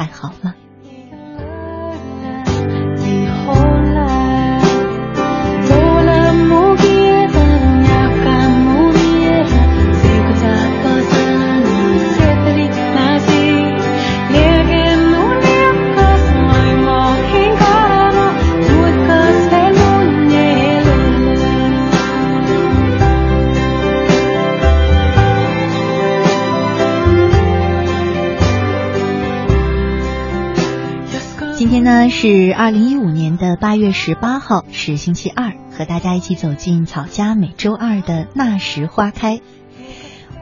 还好吗？今天呢是二零一五年的八月十八号，是星期二，和大家一起走进草家每周二的那时花开。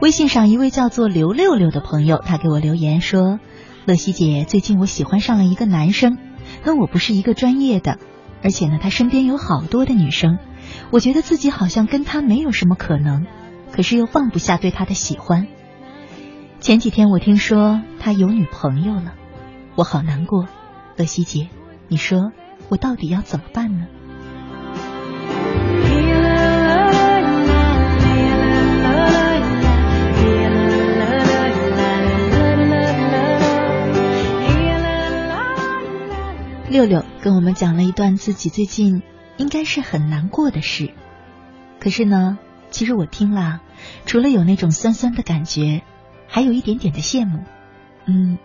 微信上一位叫做刘六六的朋友，他给我留言说：“乐西姐，最近我喜欢上了一个男生，那我不是一个专业的，而且呢，他身边有好多的女生，我觉得自己好像跟他没有什么可能，可是又放不下对他的喜欢。前几天我听说他有女朋友了，我好难过。”乐西姐，你说我到底要怎么办呢？六六跟我们讲了一段自己最近应该是很难过的事，可是呢，其实我听了，除了有那种酸酸的感觉，还有一点点的羡慕。嗯，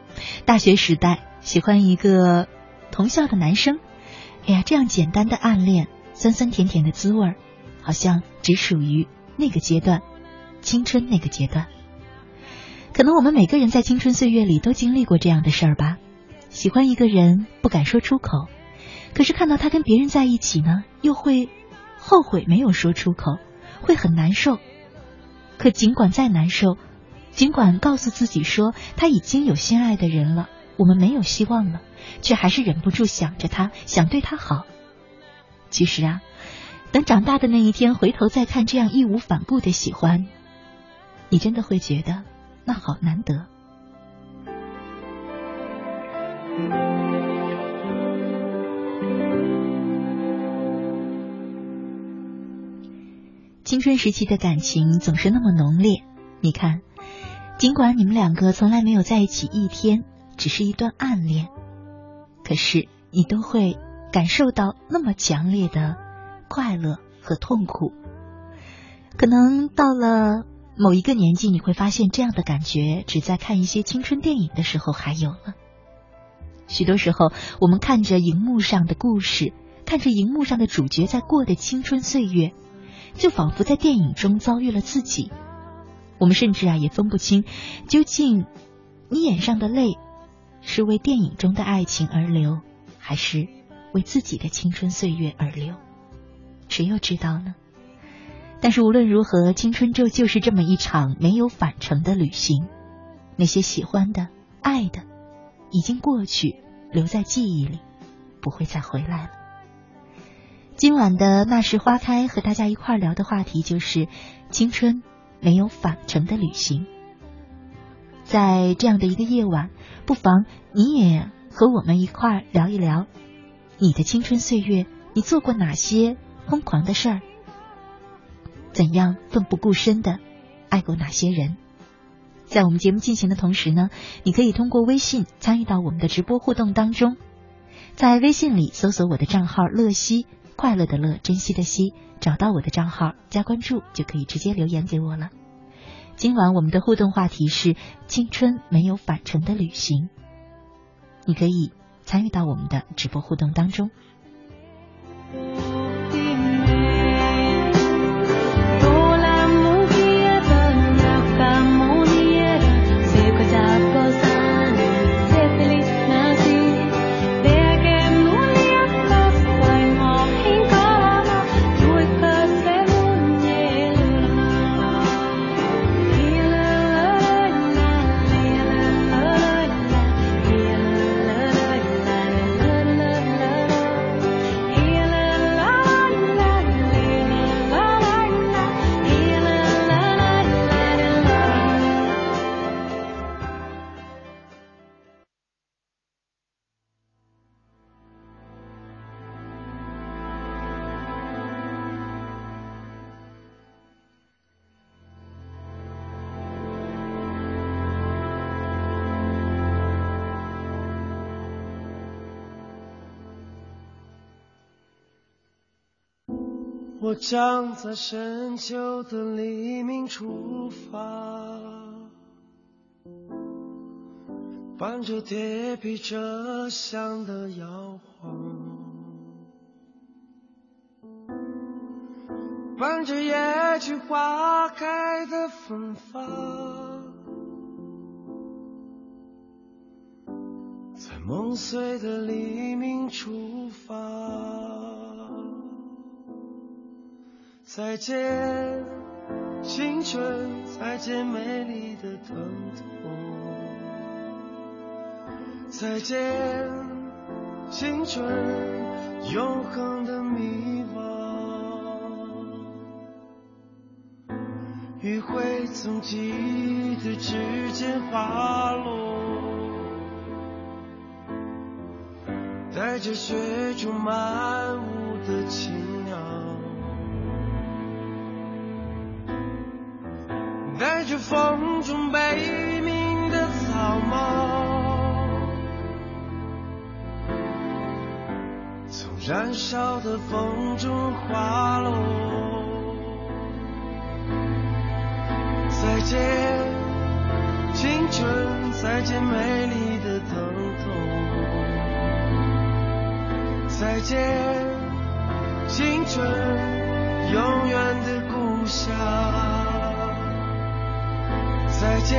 大学时代。喜欢一个同校的男生，哎呀，这样简单的暗恋，酸酸甜甜的滋味儿好像只属于那个阶段，青春那个阶段。可能我们每个人在青春岁月里都经历过这样的事儿吧。喜欢一个人不敢说出口，可是看到他跟别人在一起呢，又会后悔没有说出口，会很难受。可尽管再难受，尽管告诉自己说他已经有心爱的人了。我们没有希望了，却还是忍不住想着他，想对他好。其实啊，等长大的那一天，回头再看这样义无反顾的喜欢，你真的会觉得那好难得。青春时期的感情总是那么浓烈。你看，尽管你们两个从来没有在一起一天。只是一段暗恋，可是你都会感受到那么强烈的快乐和痛苦。可能到了某一个年纪，你会发现这样的感觉只在看一些青春电影的时候还有了。许多时候，我们看着荧幕上的故事，看着荧幕上的主角在过的青春岁月，就仿佛在电影中遭遇了自己。我们甚至啊也分不清，究竟你眼上的泪。是为电影中的爱情而流，还是为自己的青春岁月而流？谁又知道呢？但是无论如何，青春就就是这么一场没有返程的旅行。那些喜欢的、爱的，已经过去，留在记忆里，不会再回来了。今晚的那时花开，和大家一块聊的话题就是青春没有返程的旅行。在这样的一个夜晚，不妨你也和我们一块聊一聊你的青春岁月，你做过哪些疯狂的事儿？怎样奋不顾身的爱过哪些人？在我们节目进行的同时呢，你可以通过微信参与到我们的直播互动当中，在微信里搜索我的账号“乐西”，快乐的乐，珍惜的惜，找到我的账号加关注，就可以直接留言给我了。今晚我们的互动话题是青春没有返程的旅行，你可以参与到我们的直播互动当中。我将在深秋的黎明出发，伴着铁皮车厢的摇晃，伴着野菊花开的芬芳，在梦碎的黎明出发。再见，青春，再见美丽的疼痛。再见，青春，永恒的迷惘。余晖从记忆的指尖滑落，带着雪中漫舞的情。带着风中悲鸣的草帽，从燃烧的风中滑落。再见，青春，再见美丽的疼痛。再见，青春，永远的故乡。再见，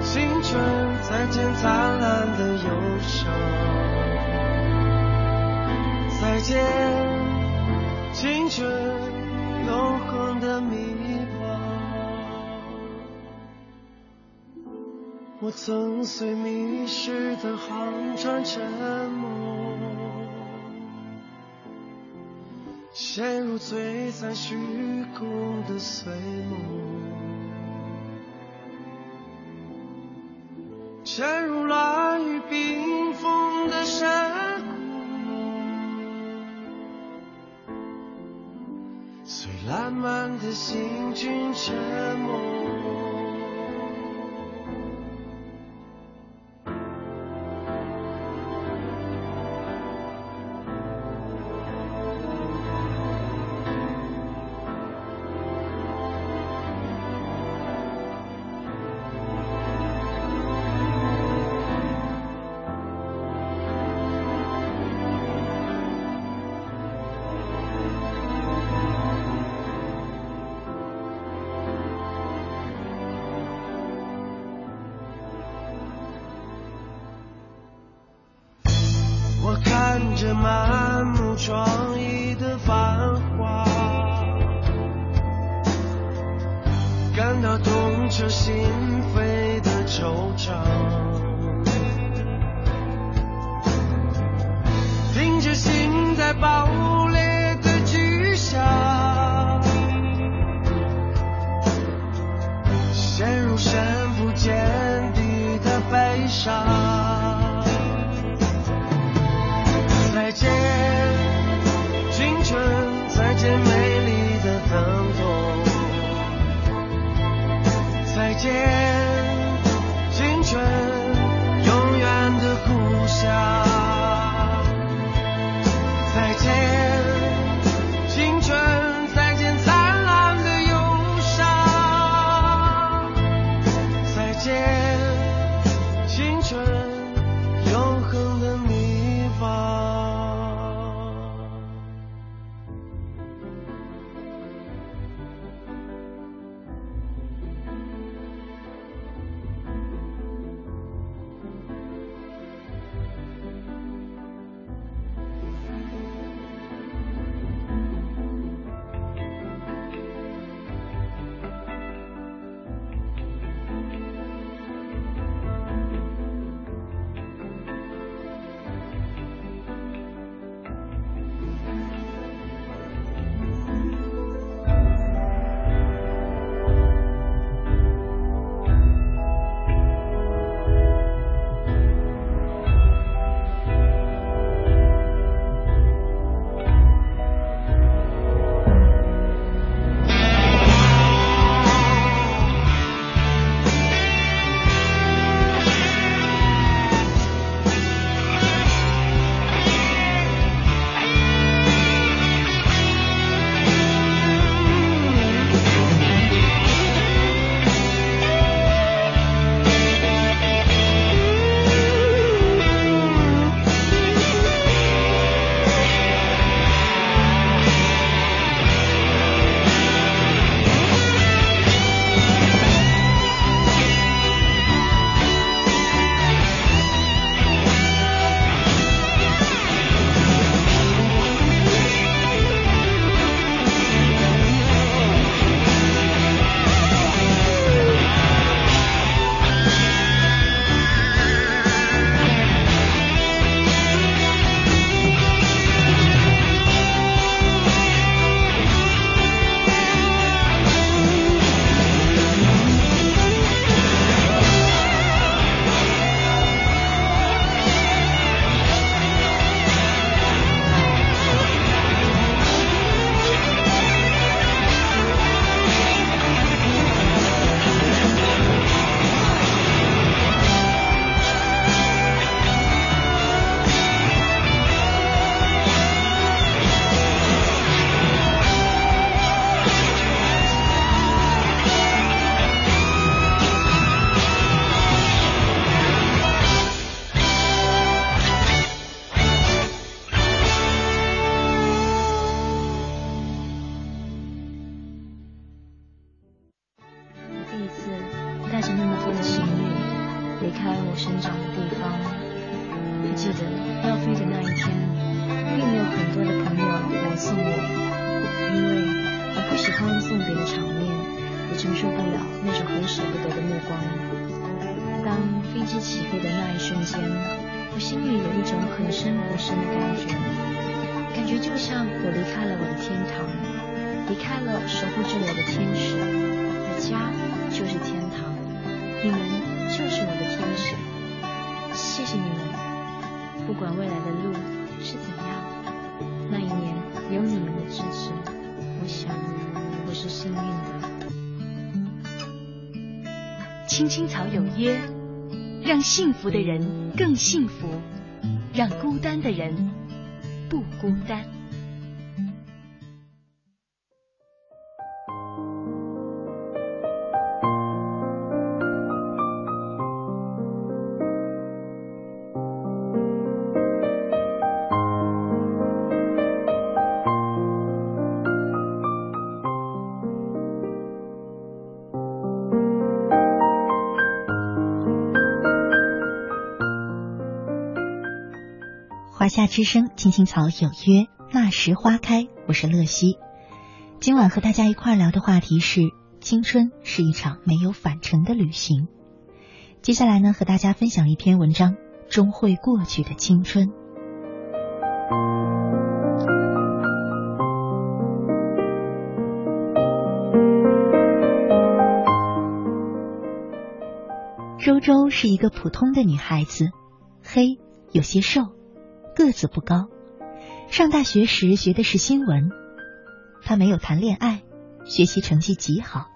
青春！再见，灿烂的忧伤！再见，青春，永恒的迷惘。我曾随迷失的航船沉没，陷入璀璨虚空的碎梦。陷入乱雨冰封的山谷，随烂漫的行军沉默。day. 离开了我的天堂，离开了守护着我的天使，我家就是天堂，你们就是我的天使，谢谢你们，不管未来的路是怎样，那一年有你们的支持，我想我是幸运的。青青草有约。让幸福的人更幸福，让孤单的人不孤单。夏之声，青青草有约，那时花开。我是乐西，今晚和大家一块聊的话题是：青春是一场没有返程的旅行。接下来呢，和大家分享一篇文章：终会过去的青春。周周是一个普通的女孩子，黑，有些瘦。个子不高，上大学时学的是新闻。他没有谈恋爱，学习成绩极好。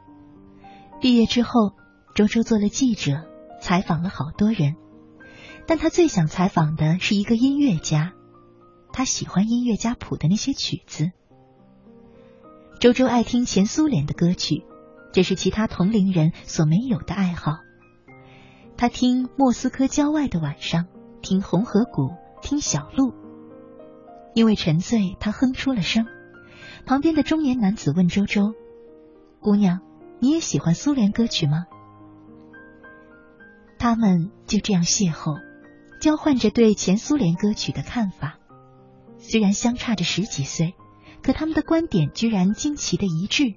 毕业之后，周周做了记者，采访了好多人。但他最想采访的是一个音乐家，他喜欢音乐家谱的那些曲子。周周爱听前苏联的歌曲，这是其他同龄人所没有的爱好。他听《莫斯科郊外的晚上》，听《红河谷》。听小路，因为沉醉，他哼出了声。旁边的中年男子问周周：“姑娘，你也喜欢苏联歌曲吗？”他们就这样邂逅，交换着对前苏联歌曲的看法。虽然相差着十几岁，可他们的观点居然惊奇的一致，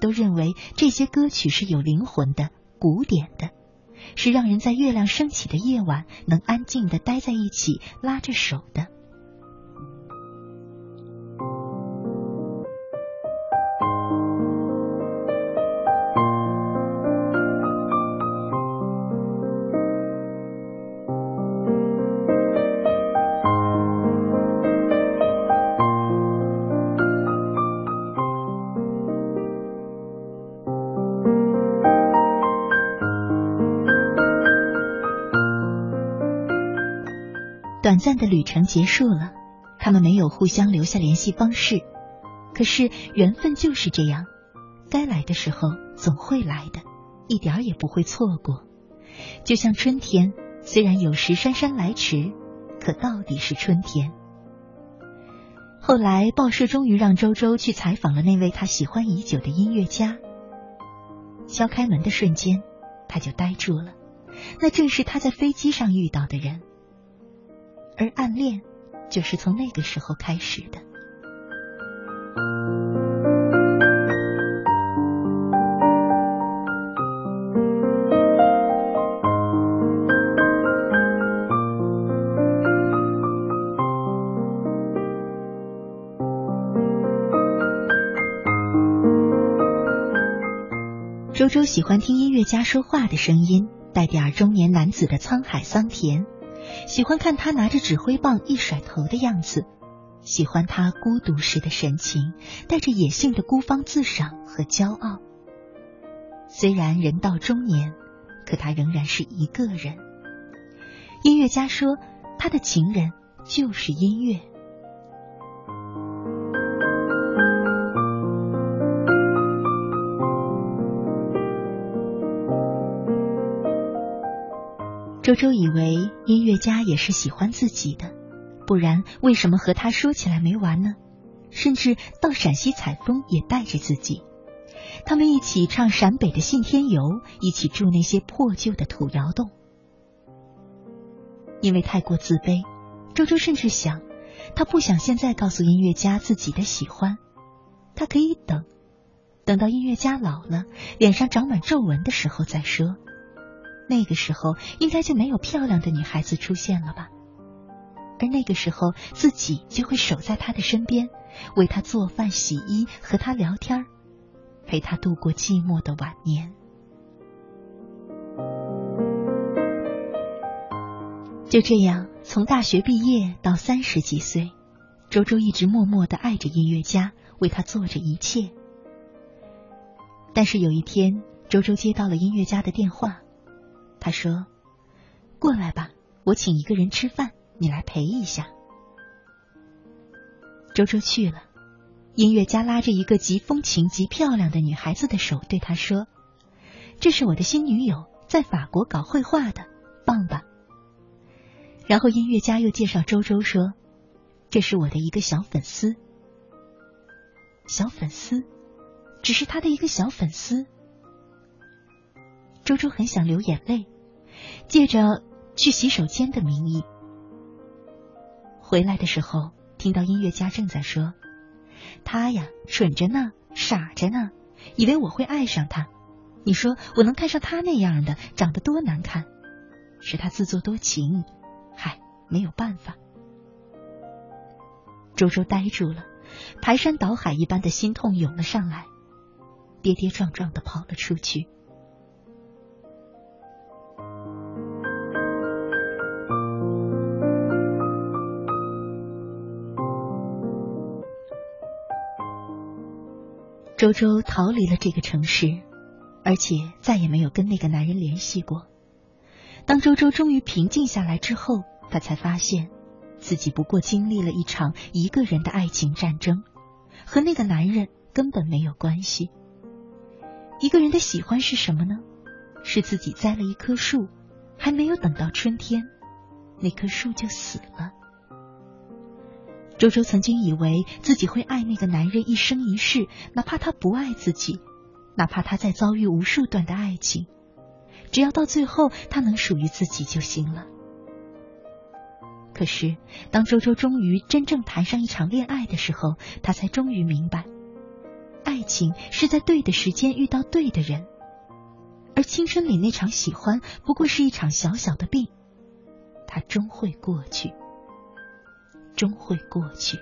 都认为这些歌曲是有灵魂的、古典的。是让人在月亮升起的夜晚能安静的待在一起，拉着手的。暂的旅程结束了，他们没有互相留下联系方式。可是缘分就是这样，该来的时候总会来的，一点也不会错过。就像春天，虽然有时姗姗来迟，可到底是春天。后来报社终于让周周去采访了那位他喜欢已久的音乐家。敲开门的瞬间，他就呆住了，那正是他在飞机上遇到的人。而暗恋，就是从那个时候开始的。周周喜欢听音乐家说话的声音，带点中年男子的沧海桑田。喜欢看他拿着指挥棒一甩头的样子，喜欢他孤独时的神情，带着野性的孤芳自赏和骄傲。虽然人到中年，可他仍然是一个人。音乐家说，他的情人就是音乐。周周以为音乐家也是喜欢自己的，不然为什么和他说起来没完呢？甚至到陕西采风也带着自己，他们一起唱陕北的信天游，一起住那些破旧的土窑洞。因为太过自卑，周周甚至想，他不想现在告诉音乐家自己的喜欢，他可以等，等到音乐家老了，脸上长满皱纹的时候再说。那个时候应该就没有漂亮的女孩子出现了吧？而那个时候自己就会守在他的身边，为他做饭、洗衣，和他聊天，陪他度过寂寞的晚年。就这样，从大学毕业到三十几岁，周周一直默默的爱着音乐家，为他做着一切。但是有一天，周周接到了音乐家的电话，他说：“过来吧，我请一个人吃饭，你来陪一下。”周周去了，音乐家拉着一个极风情、极漂亮的女孩子的手，对他说：“这是我的新女友，在法国搞绘画的，棒吧？”然后音乐家又介绍周周说：“这是我的一个小粉丝，小粉丝，只是他的一个小粉丝。”周周很想流眼泪，借着去洗手间的名义，回来的时候听到音乐家正在说：“他呀，蠢着呢，傻着呢，以为我会爱上他。你说我能看上他那样的，长得多难看，是他自作多情。”嗨，没有办法。周周呆住了，排山倒海一般的心痛涌了上来，跌跌撞撞的跑了出去。周周逃离了这个城市，而且再也没有跟那个男人联系过。当周周终于平静下来之后，他才发现自己不过经历了一场一个人的爱情战争，和那个男人根本没有关系。一个人的喜欢是什么呢？是自己栽了一棵树，还没有等到春天，那棵树就死了。周周曾经以为自己会爱那个男人一生一世，哪怕他不爱自己，哪怕他在遭遇无数段的爱情。只要到最后他能属于自己就行了。可是，当周周终于真正谈上一场恋爱的时候，他才终于明白，爱情是在对的时间遇到对的人，而青春里那场喜欢不过是一场小小的病，它终会过去，终会过去。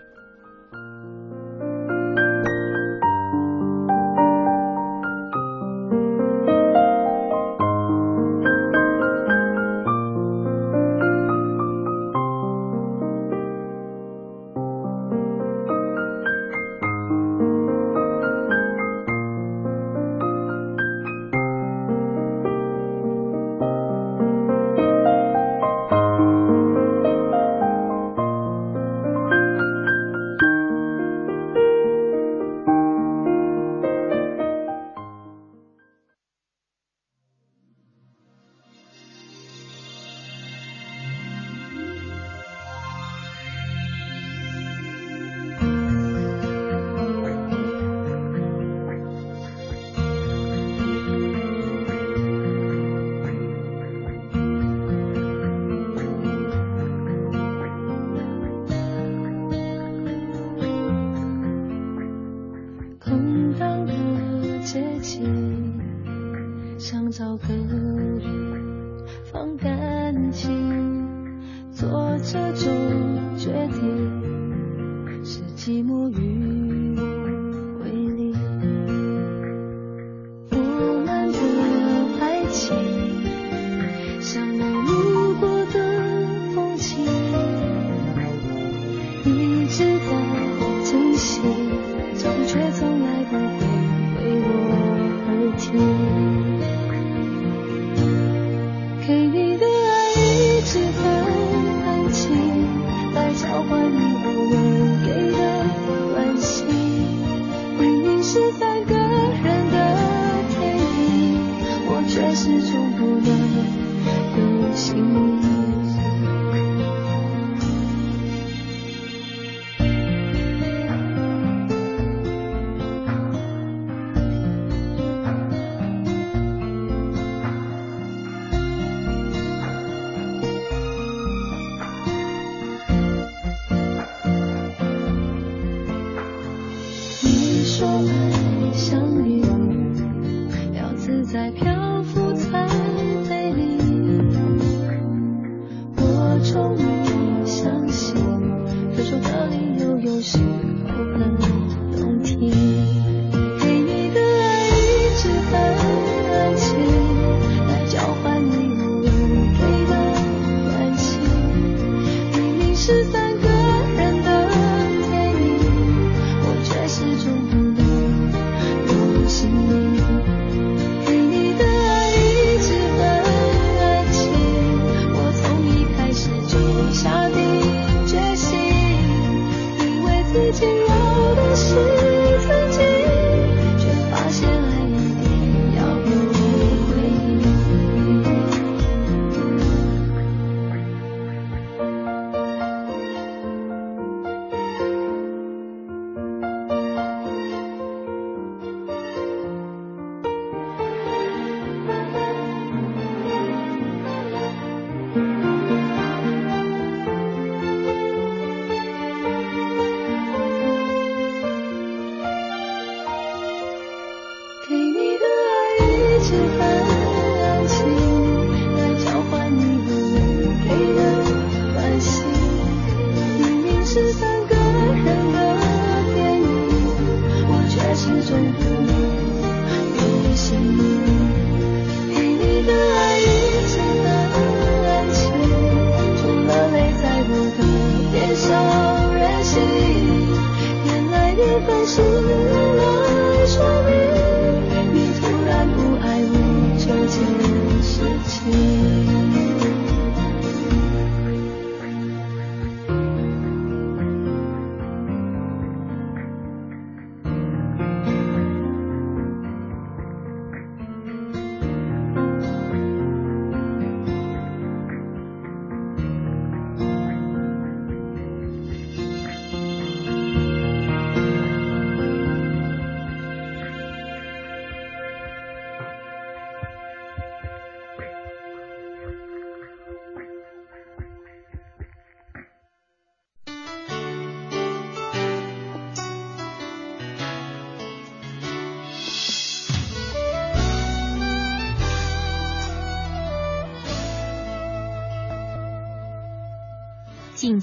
爱一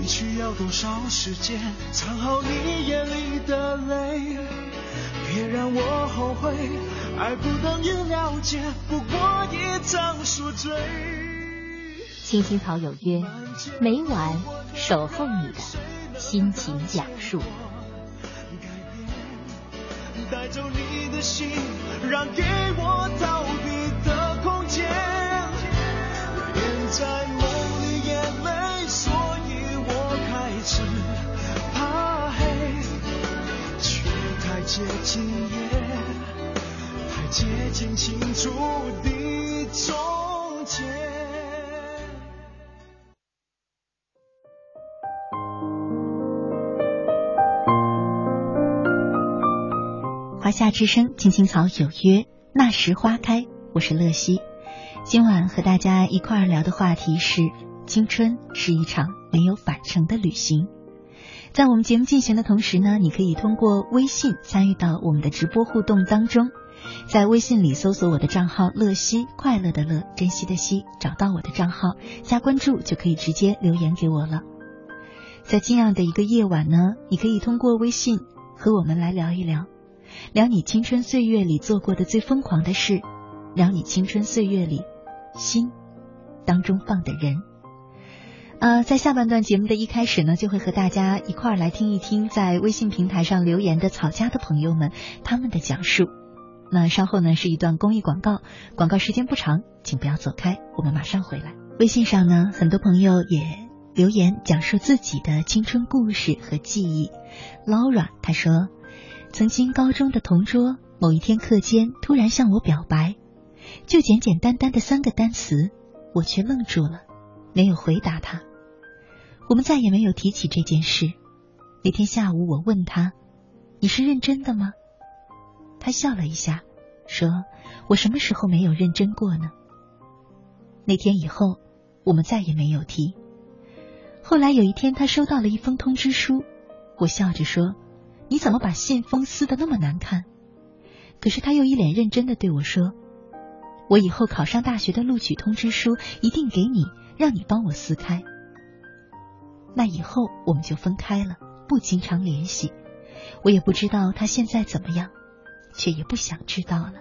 你需要多少时间藏好你眼里的泪？别让我后悔，爱不等于了解，不过一场宿醉。青青草有约，每晚守候你的心情讲述。带走你的心，让给我逃避的空间。太接近夜，太接近清楚的终结。华夏之声，青青草有约，那时花开。我是乐西，今晚和大家一块儿聊的话题是：青春是一场没有返程的旅行。在我们节目进行的同时呢，你可以通过微信参与到我们的直播互动当中，在微信里搜索我的账号“乐西”，快乐的乐，珍惜的惜，找到我的账号加关注，就可以直接留言给我了。在这样的一个夜晚呢，你可以通过微信和我们来聊一聊。聊你青春岁月里做过的最疯狂的事，聊你青春岁月里心当中放的人。呃，在下半段节目的一开始呢，就会和大家一块儿来听一听在微信平台上留言的草家的朋友们他们的讲述。那稍后呢是一段公益广告，广告时间不长，请不要走开，我们马上回来。微信上呢，很多朋友也留言讲述自己的青春故事和记忆。Laura 她说。曾经高中的同桌，某一天课间突然向我表白，就简简单单的三个单词，我却愣住了，没有回答他。我们再也没有提起这件事。那天下午，我问他：“你是认真的吗？”他笑了一下，说：“我什么时候没有认真过呢？”那天以后，我们再也没有提。后来有一天，他收到了一封通知书，我笑着说：“你怎么把信封撕得那么难看？”可是他又一脸认真的对我说：“我以后考上大学的录取通知书一定给你，让你帮我撕开。”那以后我们就分开了，不经常联系。我也不知道他现在怎么样，却也不想知道了。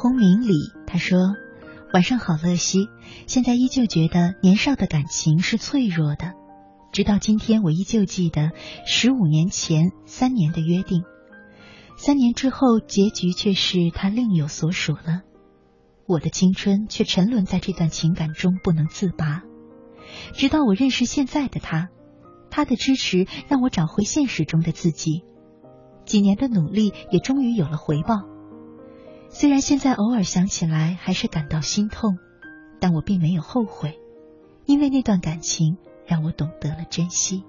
轰鸣里他说：“晚上好，乐西。现在依旧觉得年少的感情是脆弱的，直到今天，我依旧记得十五年前三年的约定。三年之后，结局却是他另有所属了。我的青春却沉沦在这段情感中不能自拔。直到我认识现在的他，他的支持让我找回现实中的自己。几年的努力也终于有了回报。”虽然现在偶尔想起来还是感到心痛，但我并没有后悔，因为那段感情让我懂得了珍惜。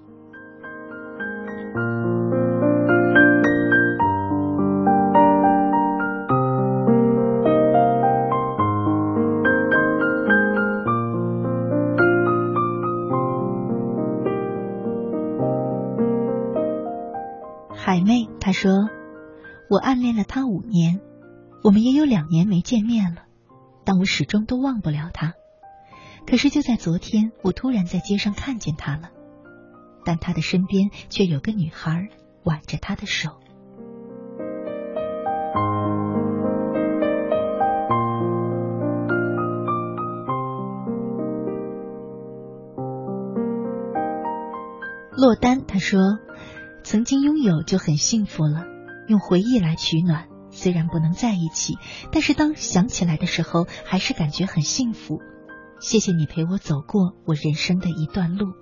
海妹她说：“我暗恋了他五年。”我们也有两年没见面了，但我始终都忘不了他。可是就在昨天，我突然在街上看见他了，但他的身边却有个女孩挽着他的手。落单他说：“曾经拥有就很幸福了，用回忆来取暖。”虽然不能在一起，但是当想起来的时候，还是感觉很幸福。谢谢你陪我走过我人生的一段路。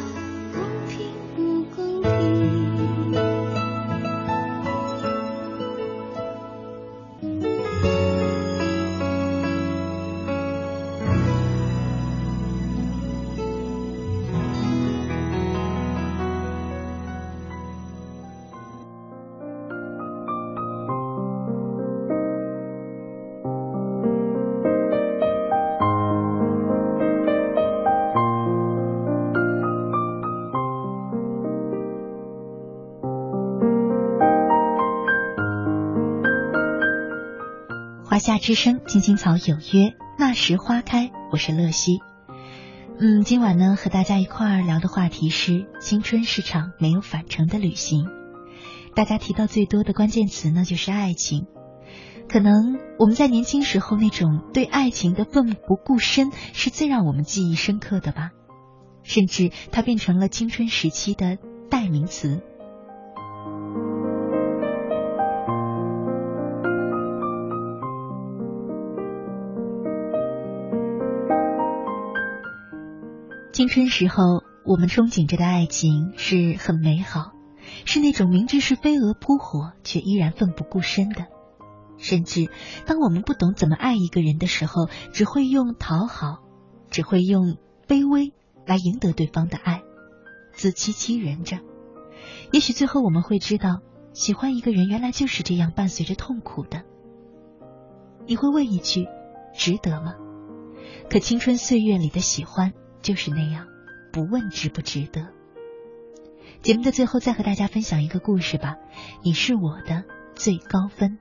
公夏之声，青青草有约，那时花开。我是乐西。嗯，今晚呢，和大家一块儿聊的话题是青春是场没有返程的旅行。大家提到最多的关键词呢，就是爱情。可能我们在年轻时候那种对爱情的奋不顾身，是最让我们记忆深刻的吧。甚至它变成了青春时期的代名词。青春时候，我们憧憬着的爱情是很美好，是那种明知是飞蛾扑火却依然奋不顾身的。甚至当我们不懂怎么爱一个人的时候，只会用讨好，只会用卑微来赢得对方的爱，自欺欺人着。也许最后我们会知道，喜欢一个人原来就是这样伴随着痛苦的。你会问一句：值得吗？可青春岁月里的喜欢就是那样，不问值不值得。节目的最后，再和大家分享一个故事吧。你是我的最高分。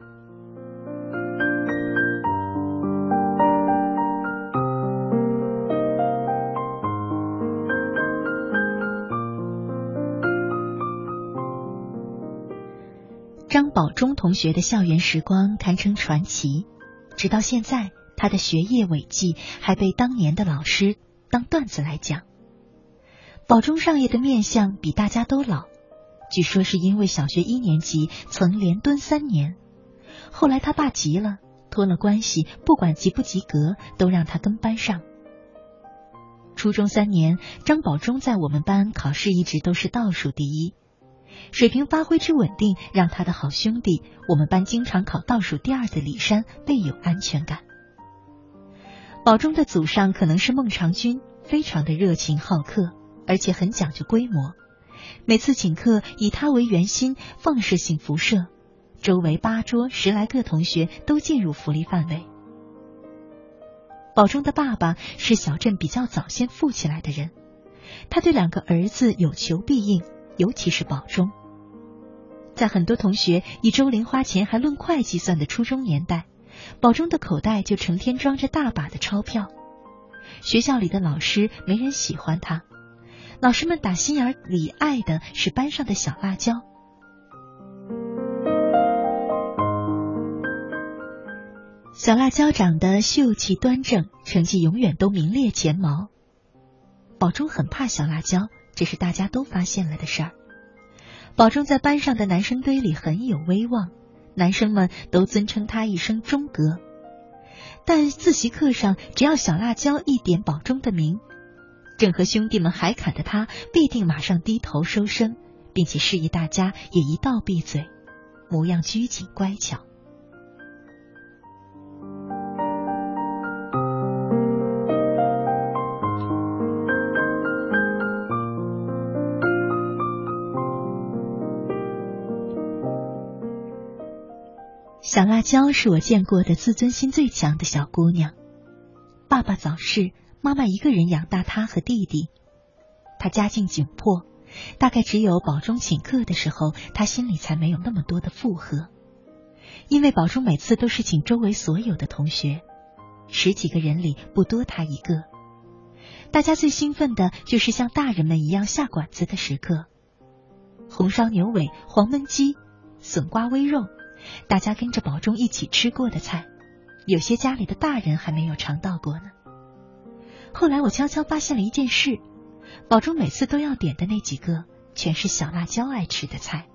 张宝忠同学的校园时光堪称传奇，直到现在，他的学业伟绩还被当年的老师当段子来讲。宝中少爷的面相比大家都老，据说是因为小学一年级曾连蹲三年，后来他爸急了，托了关系，不管及不及格，都让他跟班上。初中三年，张宝忠在我们班考试一直都是倒数第一。水平发挥之稳定，让他的好兄弟，我们班经常考倒数第二的李山倍有安全感。宝中的祖上可能是孟尝君，非常的热情好客，而且很讲究规模。每次请客，以他为圆心，放射性辐射，周围八桌十来个同学都进入福利范围。宝中的爸爸是小镇比较早先富起来的人，他对两个儿子有求必应。尤其是保中，在很多同学以周零花钱还论块计算的初中年代，保中的口袋就成天装着大把的钞票。学校里的老师没人喜欢他，老师们打心眼里爱的是班上的小辣椒。小辣椒长得秀气端正，成绩永远都名列前茅。保中很怕小辣椒。这是大家都发现了的事儿。宝中在班上的男生堆里很有威望，男生们都尊称他一声“钟哥”。但自习课上，只要小辣椒一点保中的名，正和兄弟们海侃的他，必定马上低头收声，并且示意大家也一道闭嘴，模样拘谨乖巧。小辣椒是我见过的自尊心最强的小姑娘。爸爸早逝，妈妈一个人养大她和弟弟。她家境窘迫，大概只有宝中请客的时候，她心里才没有那么多的负荷。因为宝中每次都是请周围所有的同学，十几个人里不多她一个。大家最兴奋的就是像大人们一样下馆子的时刻：红烧牛尾、黄焖鸡、笋瓜煨肉。大家跟着宝中一起吃过的菜，有些家里的大人还没有尝到过呢。后来我悄悄发现了一件事：宝中每次都要点的那几个，全是小辣椒爱吃的菜。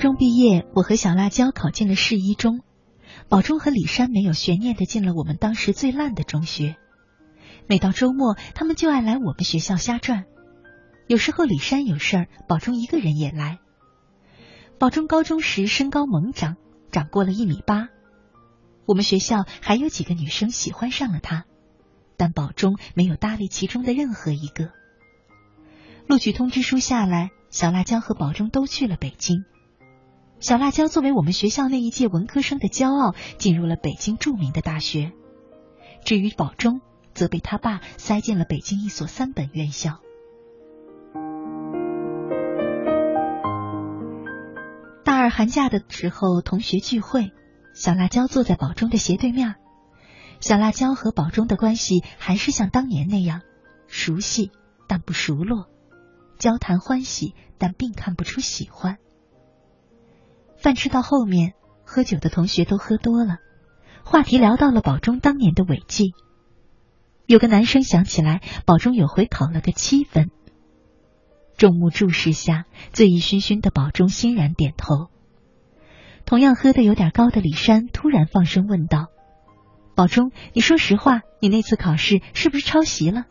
中毕业，我和小辣椒考进了市一中，宝中和李山没有悬念的进了我们当时最烂的中学。每到周末，他们就爱来我们学校瞎转。有时候李山有事儿，宝中一个人也来。宝中高中时身高猛长，长过了一米八。我们学校还有几个女生喜欢上了他，但宝中没有搭理其中的任何一个。录取通知书下来，小辣椒和宝中都去了北京。小辣椒作为我们学校那一届文科生的骄傲，进入了北京著名的大学。至于宝中，则被他爸塞进了北京一所三本院校。大二寒假的时候，同学聚会，小辣椒坐在宝中的斜对面。小辣椒和宝中的关系还是像当年那样熟悉，但不熟络；交谈欢喜，但并看不出喜欢。饭吃到后面，喝酒的同学都喝多了，话题聊到了宝中当年的违纪。有个男生想起来，宝中有回考了个七分。众目注视下，醉意醺醺的宝中欣然点头。同样喝的有点高的李山突然放声问道：“宝中，你说实话，你那次考试是不是抄袭了？”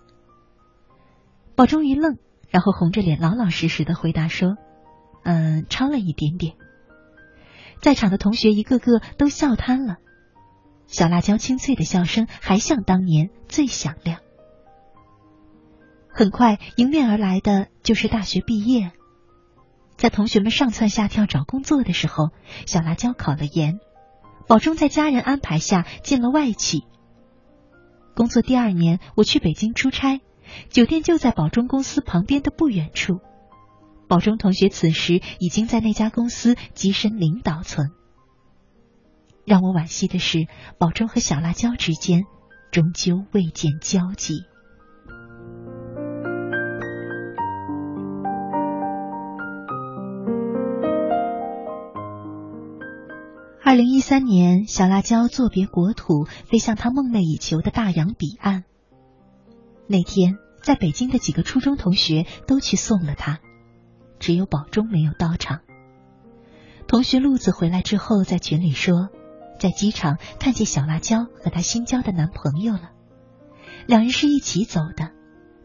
宝中一愣，然后红着脸老老实实的回答说：“嗯，抄了一点点。在场的同学一个个都笑瘫了，小辣椒清脆的笑声还像当年最响亮。很快迎面而来的就是大学毕业，在同学们上蹿下跳找工作的时候，小辣椒考了研，保中在家人安排下进了外企。工作第二年，我去北京出差，酒店就在保中公司旁边的不远处。保中同学此时已经在那家公司跻身领导层。让我惋惜的是，保中和小辣椒之间终究未见交集。二零一三年，小辣椒作别国土，飞向他梦寐以求的大洋彼岸。那天，在北京的几个初中同学都去送了他，只有保中没有到场。同学路子回来之后，在群里说，在机场看见小辣椒和她新交的男朋友了，两人是一起走的，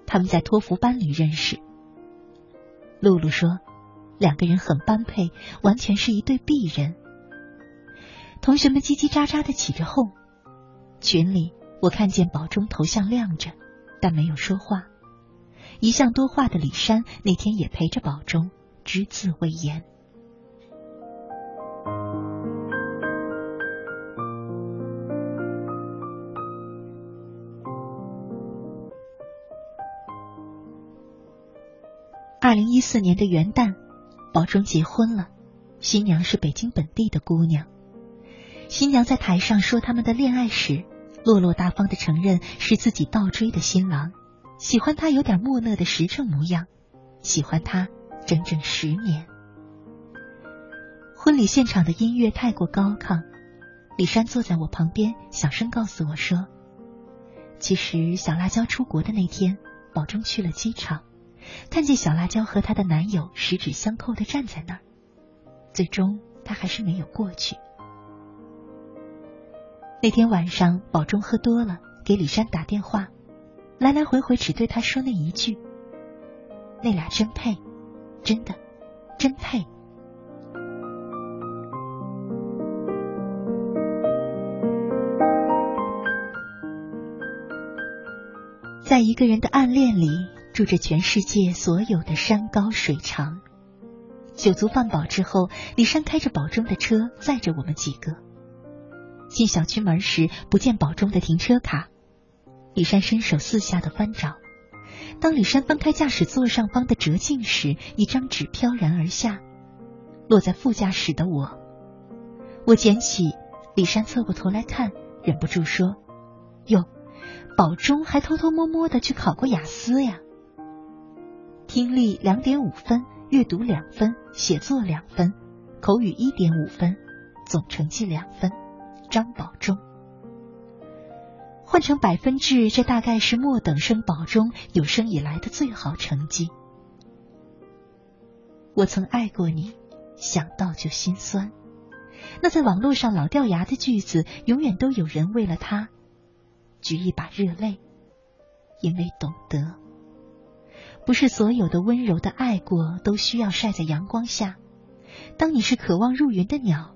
他们在托福班里认识。露露说，两个人很般配，完全是一对璧人。同学们叽叽喳喳的起着哄，群里我看见保中头像亮着，但没有说话。一向多话的李珊那天也陪着保中，只字未言。二零一四年的元旦，保中结婚了，新娘是北京本地的姑娘。新娘在台上说他们的恋爱史，落落大方的承认是自己倒追的新郎，喜欢他有点木讷的实诚模样，喜欢他整整十年。婚礼现场的音乐太过高亢，李珊坐在我旁边，小声告诉我说：“其实小辣椒出国的那天，保中去了机场，看见小辣椒和她的男友十指相扣的站在那儿，最终他还是没有过去。”那天晚上，保中喝多了，给李珊打电话，来来回回只对他说那一句：“那俩真配，真的，真配。”在一个人的暗恋里，住着全世界所有的山高水长。酒足饭饱之后，李珊开着保中的车，载着我们几个。进小区门时，不见保中的停车卡，李珊伸手四下的翻找。当李珊翻开驾驶座上方的折镜时，一张纸飘然而下，落在副驾驶的我。我捡起，李珊侧过头来看，忍不住说：“哟，保中还偷偷摸摸的去考过雅思呀？听力两点五分，阅读两分，写作两分，口语一点五分，总成绩两分。”张保中，换成百分制，这大概是末等生保中有生以来的最好成绩。我曾爱过你，想到就心酸。那在网络上老掉牙的句子，永远都有人为了他举一把热泪，因为懂得，不是所有的温柔的爱过都需要晒在阳光下。当你是渴望入云的鸟。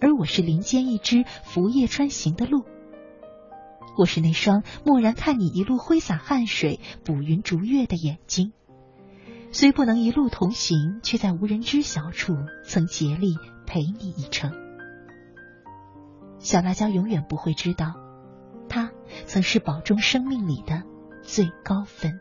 而我是林间一只拂叶穿行的鹿，我是那双蓦然看你一路挥洒汗水、捕云逐月的眼睛。虽不能一路同行，却在无人知晓处曾竭力陪你一程。小辣椒永远不会知道，他曾是保中生命里的最高分。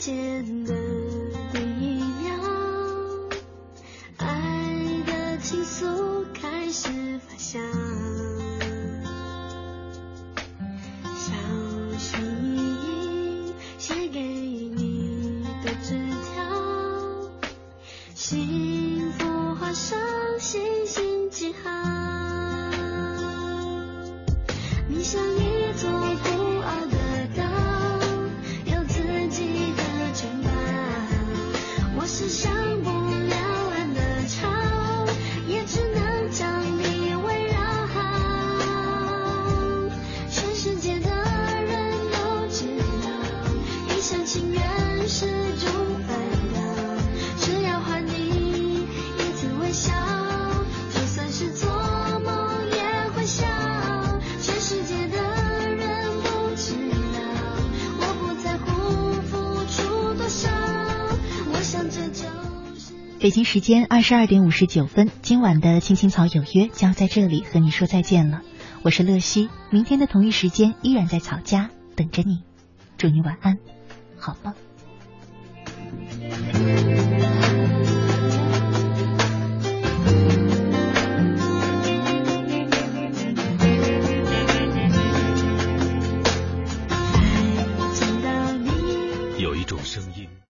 真的。北京时间二十二点五十九分，今晚的《青青草有约》将在这里和你说再见了。我是乐西，明天的同一时间依然在草家等着你，祝你晚安。